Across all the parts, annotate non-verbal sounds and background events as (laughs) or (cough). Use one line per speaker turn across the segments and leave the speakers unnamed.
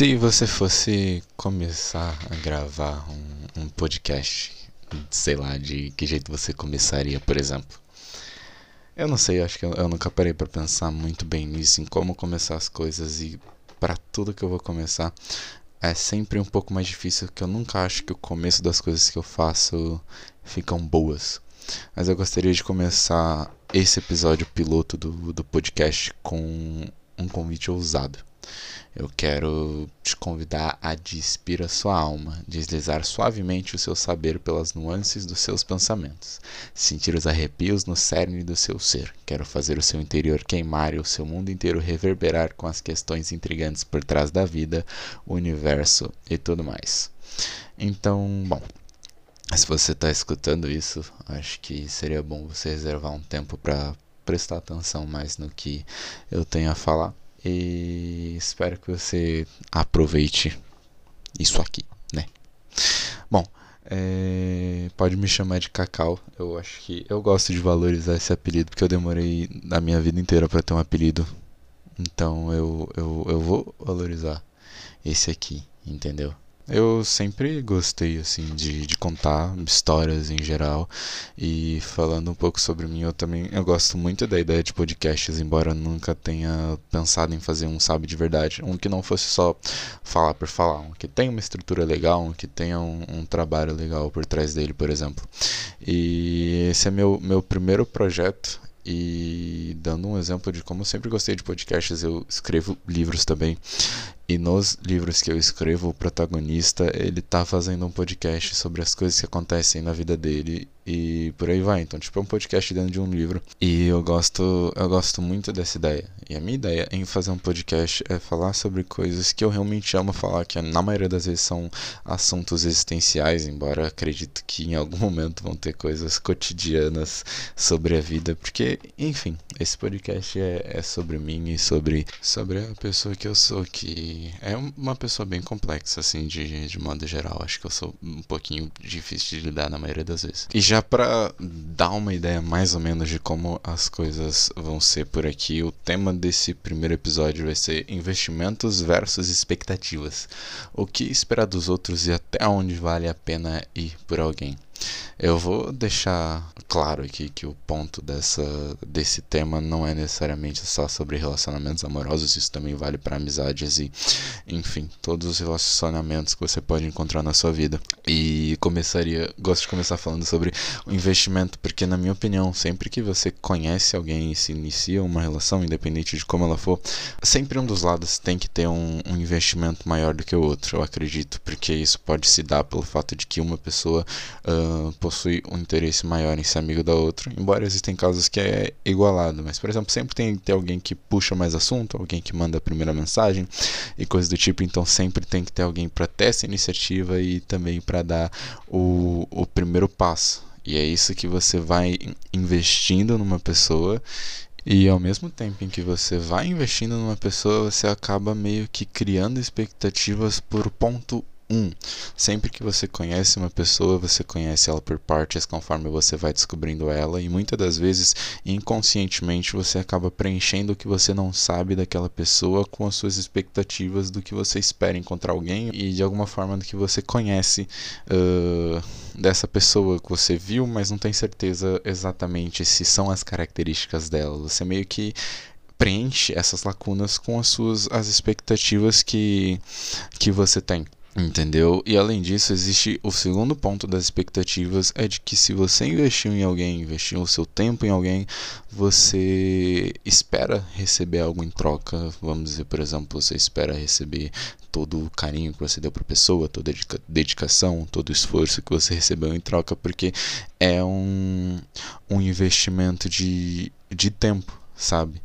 Se você fosse começar a gravar um, um, podcast, sei lá, de que jeito você começaria, por exemplo? Eu não sei, acho que eu, eu nunca parei para pensar muito bem nisso, em como começar as coisas e para tudo que eu vou começar é sempre um pouco mais difícil, que eu nunca acho que o começo das coisas que eu faço ficam boas. Mas eu gostaria de começar esse episódio piloto do, do podcast com um convite ousado. Eu quero te convidar a despir a sua alma, deslizar suavemente o seu saber pelas nuances dos seus pensamentos, sentir os arrepios no cerne do seu ser. Quero fazer o seu interior queimar e o seu mundo inteiro reverberar com as questões intrigantes por trás da vida, o universo e tudo mais. Então, bom, se você está escutando isso, acho que seria bom você reservar um tempo para prestar atenção mais no que eu tenho a falar e espero que você aproveite isso aqui, né? Bom, é, pode me chamar de Cacau. Eu acho que eu gosto de valorizar esse apelido porque eu demorei a minha vida inteira para ter um apelido. Então eu, eu, eu vou valorizar esse aqui, entendeu? Eu sempre gostei assim de, de contar histórias em geral e falando um pouco sobre mim, eu também eu gosto muito da ideia de podcasts, embora nunca tenha pensado em fazer um sabe de verdade, um que não fosse só falar por falar, um que tenha uma estrutura legal, um que tenha um, um trabalho legal por trás dele, por exemplo. E esse é meu meu primeiro projeto e dando um exemplo de como eu sempre gostei de podcasts, eu escrevo livros também. E nos livros que eu escrevo, o protagonista, ele tá fazendo um podcast sobre as coisas que acontecem na vida dele e por aí vai. Então, tipo, é um podcast dentro de um livro. E eu gosto, eu gosto muito dessa ideia. E a minha ideia em fazer um podcast é falar sobre coisas que eu realmente amo falar, que na maioria das vezes são assuntos existenciais, embora acredito que em algum momento vão ter coisas cotidianas sobre a vida, porque, enfim, esse podcast é, é sobre mim e sobre, sobre a pessoa que eu sou, que é uma pessoa bem complexa, assim, de, de modo geral. Acho que eu sou um pouquinho difícil de lidar na maioria das vezes. E já para dar uma ideia mais ou menos de como as coisas vão ser por aqui, o tema desse primeiro episódio vai ser investimentos versus expectativas. O que esperar dos outros e até onde vale a pena ir por alguém. Eu vou deixar claro aqui que o ponto dessa, desse tema não é necessariamente só sobre relacionamentos amorosos, isso também vale para amizades e, enfim, todos os relacionamentos que você pode encontrar na sua vida. E começaria, gosto de começar falando sobre o investimento, porque, na minha opinião, sempre que você conhece alguém e se inicia uma relação, independente de como ela for, sempre um dos lados tem que ter um, um investimento maior do que o outro, eu acredito, porque isso pode se dar pelo fato de que uma pessoa. Uh, possui um interesse maior em ser amigo da outra, embora existem casos que é igualado, mas por exemplo, sempre tem ter alguém que puxa mais assunto, alguém que manda a primeira mensagem e coisas do tipo, então sempre tem que ter alguém para ter essa iniciativa e também para dar o, o primeiro passo. E é isso que você vai investindo numa pessoa e ao mesmo tempo em que você vai investindo numa pessoa, você acaba meio que criando expectativas por ponto um, sempre que você conhece uma pessoa, você conhece ela por partes conforme você vai descobrindo ela, e muitas das vezes, inconscientemente, você acaba preenchendo o que você não sabe daquela pessoa com as suas expectativas do que você espera encontrar alguém e de alguma forma do que você conhece uh, dessa pessoa que você viu, mas não tem certeza exatamente se são as características dela. Você meio que preenche essas lacunas com as suas as expectativas que, que você tem. Entendeu? E além disso, existe o segundo ponto das expectativas é de que se você investiu em alguém, investiu o seu tempo em alguém, você espera receber algo em troca. Vamos dizer, por exemplo, você espera receber todo o carinho que você deu para a pessoa, toda a dedicação, todo o esforço que você recebeu em troca, porque é um, um investimento de, de tempo, sabe?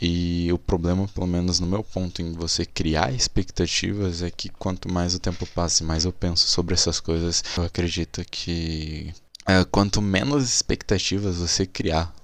E o problema, pelo menos no meu ponto, em você criar expectativas é que quanto mais o tempo passa e mais eu penso sobre essas coisas, eu acredito que é, quanto menos expectativas você criar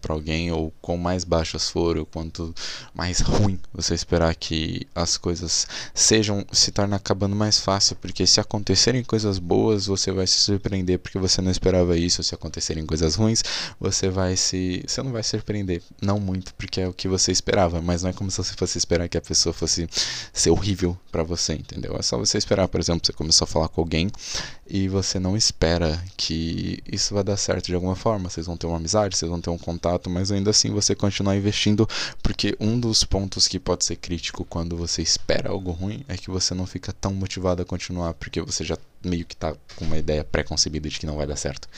para alguém, ou quanto mais baixas forem, quanto mais ruim você esperar que as coisas sejam, se torna acabando mais fácil, porque se acontecerem coisas boas, você vai se surpreender porque você não esperava isso, se acontecerem coisas ruins, você vai se, você não vai se surpreender, não muito, porque é o que você esperava, mas não é como se você fosse esperar que a pessoa fosse ser horrível para você, entendeu? É só você esperar, por exemplo, você começou a falar com alguém e você não espera que isso vai dar certo de alguma forma, vocês vão ter uma amizade, vocês vão ter um contato, mas ainda assim você continuar investindo, porque um dos pontos que pode ser crítico quando você espera algo ruim é que você não fica tão motivado a continuar, porque você já meio que tá com uma ideia pré-concebida de que não vai dar certo,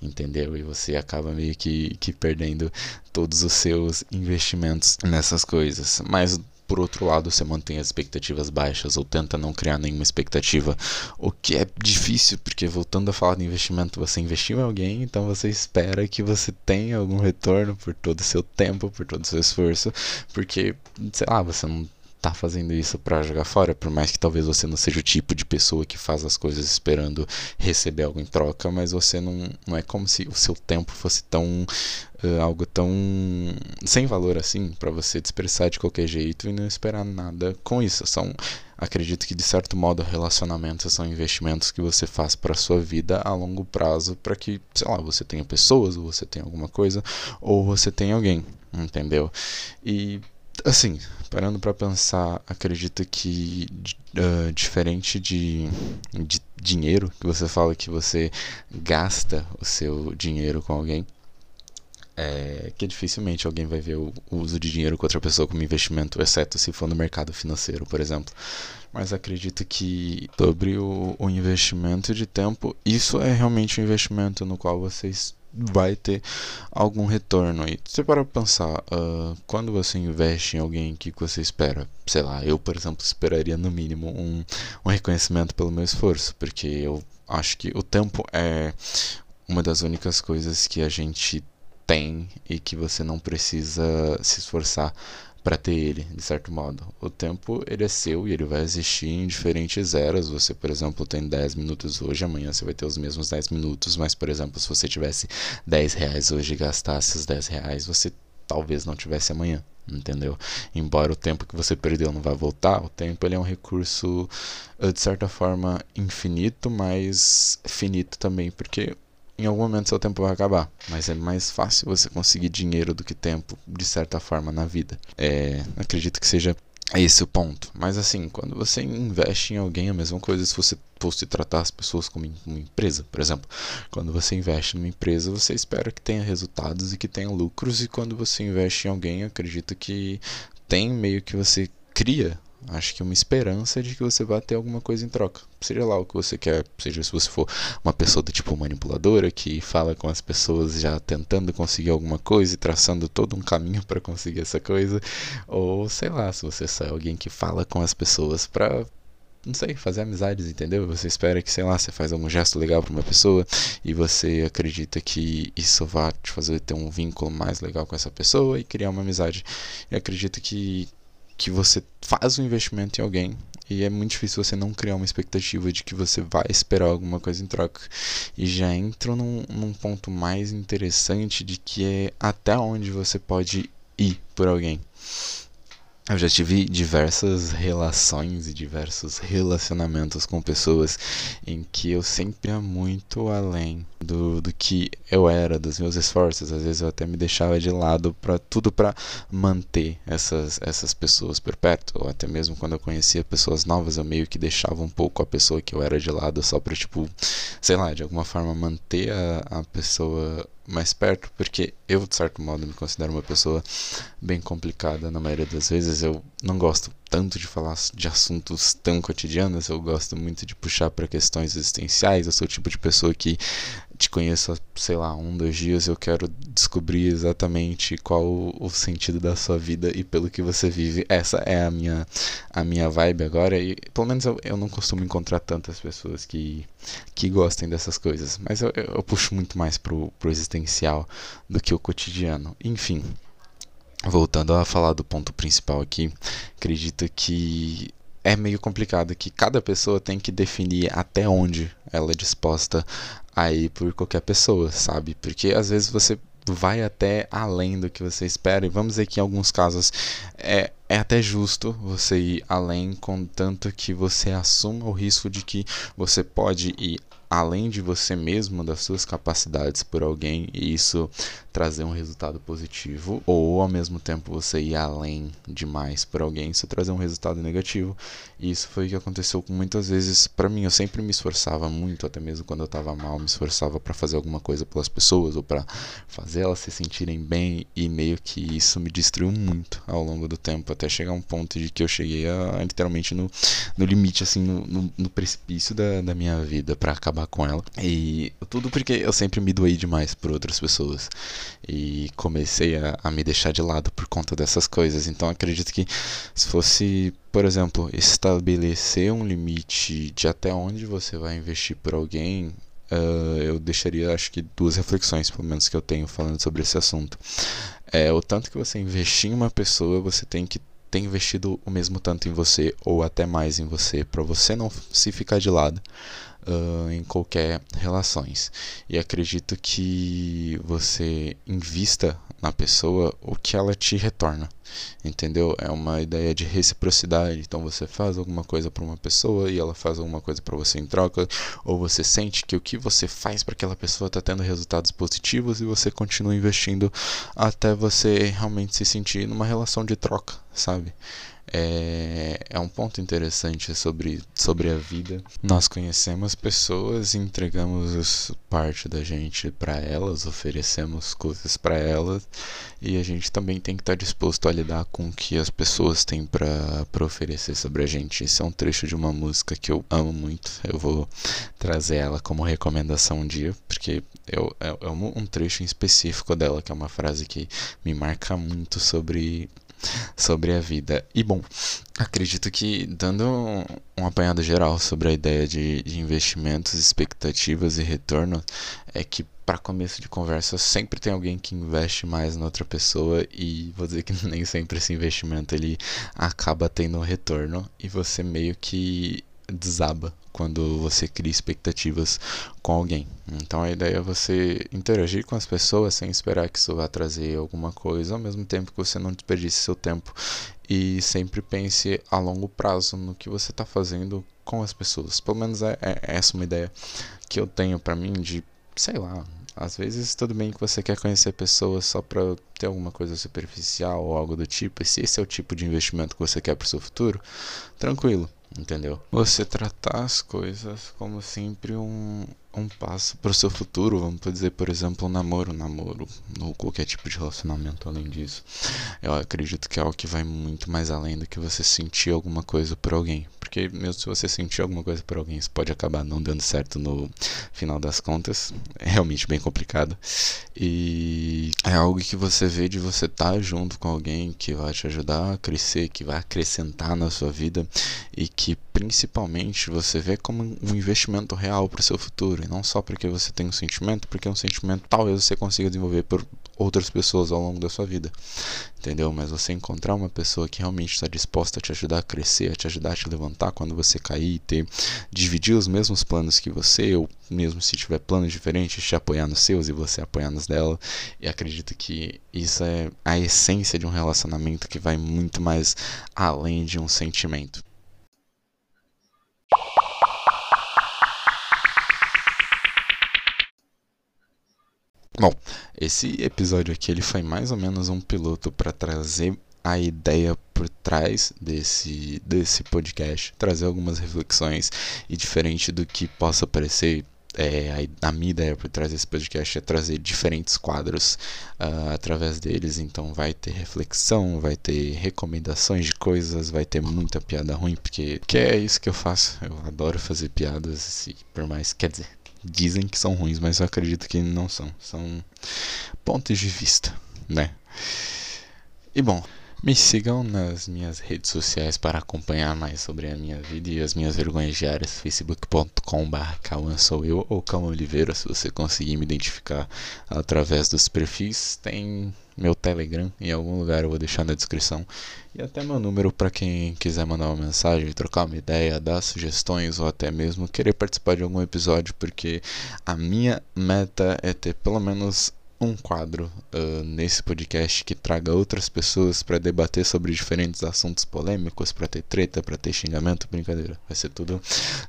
entendeu? E você acaba meio que, que perdendo todos os seus investimentos nessas coisas. Mas por outro lado, você mantém as expectativas baixas ou tenta não criar nenhuma expectativa, o que é difícil, porque voltando a falar de investimento, você investiu em alguém, então você espera que você tenha algum retorno por todo o seu tempo, por todo o seu esforço, porque, sei lá, você não tá fazendo isso para jogar fora, por mais que talvez você não seja o tipo de pessoa que faz as coisas esperando receber algo em troca, mas você não, não é como se o seu tempo fosse tão uh, algo tão sem valor assim para você dispersar de qualquer jeito e não esperar nada com isso. São acredito que de certo modo relacionamentos são investimentos que você faz para sua vida a longo prazo para que, sei lá, você tenha pessoas, ou você tenha alguma coisa, ou você tenha alguém, entendeu? E assim, parando para pensar, acredito que uh, diferente de, de dinheiro, que você fala que você gasta o seu dinheiro com alguém, é que dificilmente alguém vai ver o, uso de dinheiro com outra pessoa como investimento, exceto se for no mercado financeiro, por exemplo. Mas acredito que sobre o, o investimento de tempo, isso é realmente um investimento no qual vocês vai ter algum retorno aí. Você para pensar, uh, quando você investe em alguém, o que você espera? Sei lá, eu, por exemplo, esperaria no mínimo um, um reconhecimento pelo meu esforço, porque eu acho que o tempo é uma das únicas coisas que a gente tem e que você não precisa se esforçar para ter ele, de certo modo. O tempo ele é seu e ele vai existir em diferentes eras. Você, por exemplo, tem 10 minutos hoje, amanhã você vai ter os mesmos 10 minutos, mas, por exemplo, se você tivesse 10 reais hoje e gastasse os 10 reais, você talvez não tivesse amanhã, entendeu? Embora o tempo que você perdeu não vá voltar, o tempo ele é um recurso, eh, de certa forma, infinito, mas finito também, porque em algum momento seu tempo vai acabar, mas é mais fácil você conseguir dinheiro do que tempo, de certa forma, na vida. É, acredito que seja esse o ponto. Mas assim, quando você investe em alguém, a mesma coisa se você fosse tratar as pessoas como uma empresa, por exemplo. Quando você investe numa empresa, você espera que tenha resultados e que tenha lucros, e quando você investe em alguém, acredito que tem meio que você cria Acho que uma esperança de que você vai ter alguma coisa em troca. Seja lá o que você quer, seja se você for uma pessoa do tipo manipuladora que fala com as pessoas já tentando conseguir alguma coisa e traçando todo um caminho para conseguir essa coisa, ou sei lá, se você é alguém que fala com as pessoas para não sei, fazer amizades, entendeu? Você espera que, sei lá, você faz algum gesto legal para uma pessoa e você acredita que isso vai te fazer ter um vínculo mais legal com essa pessoa e criar uma amizade. E acredito que que você faz um investimento em alguém e é muito difícil você não criar uma expectativa de que você vai esperar alguma coisa em troca. E já entro num, num ponto mais interessante de que é até onde você pode ir por alguém. Eu já tive diversas relações e diversos relacionamentos com pessoas em que eu sempre ia muito além do, do que eu era, dos meus esforços. Às vezes eu até me deixava de lado para tudo para manter essas, essas pessoas por perto. Ou até mesmo quando eu conhecia pessoas novas, eu meio que deixava um pouco a pessoa que eu era de lado só para, tipo, sei lá, de alguma forma manter a, a pessoa mais perto, porque eu, de certo modo, me considero uma pessoa bem complicada na maioria das vezes. Eu não gosto tanto de falar de assuntos tão cotidianos, eu gosto muito de puxar para questões existenciais. Eu sou o tipo de pessoa que te conheço há, sei lá, um, dois dias, eu quero descobrir exatamente qual o sentido da sua vida e pelo que você vive. Essa é a minha, a minha vibe agora. E pelo menos eu, eu não costumo encontrar tantas pessoas que, que gostem dessas coisas. Mas eu, eu, puxo muito mais pro, pro existencial do que o cotidiano. Enfim. Voltando a falar do ponto principal aqui, acredito que é meio complicado que cada pessoa tem que definir até onde ela é disposta a ir por qualquer pessoa, sabe? Porque às vezes você vai até além do que você espera. E vamos dizer que em alguns casos é, é até justo você ir além, contanto que você assuma o risco de que você pode ir além de você mesmo, das suas capacidades por alguém e isso trazer um resultado positivo, ou ao mesmo tempo você ir além demais por alguém isso trazer um resultado negativo. E isso foi o que aconteceu muitas vezes para mim. Eu sempre me esforçava muito, até mesmo quando eu estava mal, me esforçava para fazer alguma coisa pelas pessoas ou para fazer elas se sentirem bem e meio que isso me destruiu muito ao longo do tempo, até chegar um ponto de que eu cheguei a, literalmente no, no limite, assim, no, no, no precipício da, da minha vida para acabar acabar com ela. E tudo porque eu sempre me doei demais por outras pessoas. E comecei a, a me deixar de lado por conta dessas coisas. Então acredito que se fosse, por exemplo, estabelecer um limite de até onde você vai investir por alguém, Uh, eu deixaria acho que duas reflexões, pelo menos que eu tenho falando sobre esse assunto. É, o tanto que você investir em uma pessoa, você tem que ter investido o mesmo tanto em você ou até mais em você, para você não se ficar de lado uh, em qualquer relações. E acredito que você invista na pessoa o que ela te retorna. Entendeu? É uma ideia de reciprocidade. Então você faz alguma coisa para uma pessoa e ela faz alguma coisa para você em troca, ou você sente que o que você faz para aquela pessoa está tendo resultados positivos e você continua investindo até você realmente se sentir numa relação de troca, sabe? é, é um ponto interessante sobre, sobre a vida. Nós conhecemos pessoas, entregamos parte da gente para elas, oferecemos coisas para elas e a gente também tem que estar tá disposto a lidar com o que as pessoas têm para oferecer sobre a gente. Esse é um trecho de uma música que eu amo muito. Eu vou trazer ela como recomendação um dia, porque eu, é um trecho em específico dela, que é uma frase que me marca muito sobre sobre a vida. E bom, acredito que dando um, apanhado geral sobre a ideia de, de investimentos, expectativas e retorno, é que para começo de conversa sempre tem alguém que investe mais na outra pessoa e vou dizer que (laughs) nem sempre esse investimento ele acaba tendo retorno e você meio que desaba quando você cria expectativas com alguém. Então a ideia é você interagir com as pessoas sem esperar que isso vá trazer alguma coisa, ao mesmo tempo que você não desperdice seu tempo e sempre pense a longo prazo no que você está fazendo com as pessoas. Pelo menos é, é essa uma ideia que eu tenho para mim de, sei lá, às vezes tudo bem que você quer conhecer pessoas só para ter alguma coisa superficial ou algo do tipo, e se esse é o tipo de investimento que você quer para o seu futuro, tranquilo entendeu? Você tratar as coisas como sempre um, um passo para o seu futuro, vamos dizer, por exemplo, um namoro, um namoro, ou qualquer tipo de relacionamento além disso. Eu acredito que é algo que vai muito mais além do que você sentir alguma coisa por alguém. Porque mesmo se você sentir alguma coisa por alguém, isso pode acabar não dando certo no final das contas. É realmente bem complicado. E é algo que você vê de você estar tá junto com alguém que vai te ajudar a crescer, que vai acrescentar na sua vida e que principalmente você vê como um investimento real para o seu futuro, e não só porque você tem um sentimento, porque um sentimento talvez você consiga desenvolver por outras pessoas ao longo da sua vida, entendeu? Mas você encontrar uma pessoa que realmente está disposta a te ajudar a crescer, a te ajudar a te levantar quando você cair, ter dividir os mesmos planos que você, ou mesmo se tiver planos diferentes, te apoiar nos seus e você apoiar nos dela, e acredito que isso é a essência de um relacionamento que vai muito mais além de um sentimento. Bom, esse episódio aqui ele foi mais ou menos um piloto para trazer a ideia por trás desse, desse podcast, trazer algumas reflexões e diferente do que possa parecer, é, a, a, minha ideia por trás desse podcast é trazer diferentes quadros uh, através deles. Então vai ter reflexão, vai ter recomendações de coisas, vai ter muita piada ruim, porque que é isso que eu faço. Eu adoro fazer piadas, e por mais, quer dizer, dizem que são ruins, mas eu acredito que não são. São pontos de vista, né? E bom, me sigam nas minhas redes sociais para acompanhar mais sobre a minha vida e as minhas vergonhas diárias, facebook.com.br sou eu ou Calma Oliveira, se você conseguir me identificar através dos perfis, tem meu Telegram, em algum lugar eu vou deixar na descrição. E até meu número para quem quiser mandar uma mensagem, trocar uma ideia, dar sugestões ou até mesmo querer participar de algum episódio, porque a minha meta é ter pelo menos um quadro uh, nesse podcast que traga outras pessoas para debater sobre diferentes assuntos polêmicos, para ter treta, para ter xingamento, brincadeira. Vai ser tudo,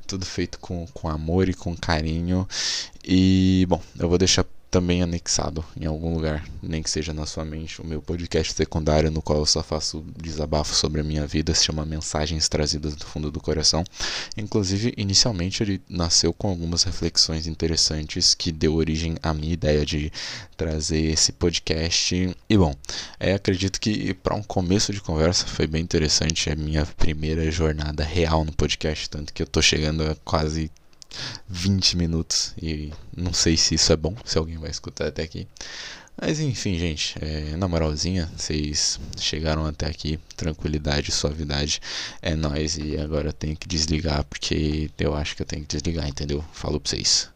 tudo feito com, com amor e com carinho. E, bom, eu vou deixar também anexado em algum lugar, nem que seja na sua mente, o meu podcast secundário no qual eu só faço desabafo sobre a minha vida, se chama Mensagens Trazidas do Fundo do Coração. Inclusive, inicialmente ele nasceu com algumas reflexões interessantes que deu origem à minha ideia de trazer esse podcast. E bom, é, acredito que para um começo de conversa foi bem interessante, é a minha primeira jornada real no podcast, tanto que eu tô chegando a quase 20 minutos e não sei se isso é bom, se alguém vai escutar até aqui. Mas enfim, gente, é, na moralzinha, vocês chegaram até aqui, tranquilidade, suavidade, é nóis e agora eu tenho que desligar porque eu acho que eu tenho que desligar, entendeu? Falou pra vocês.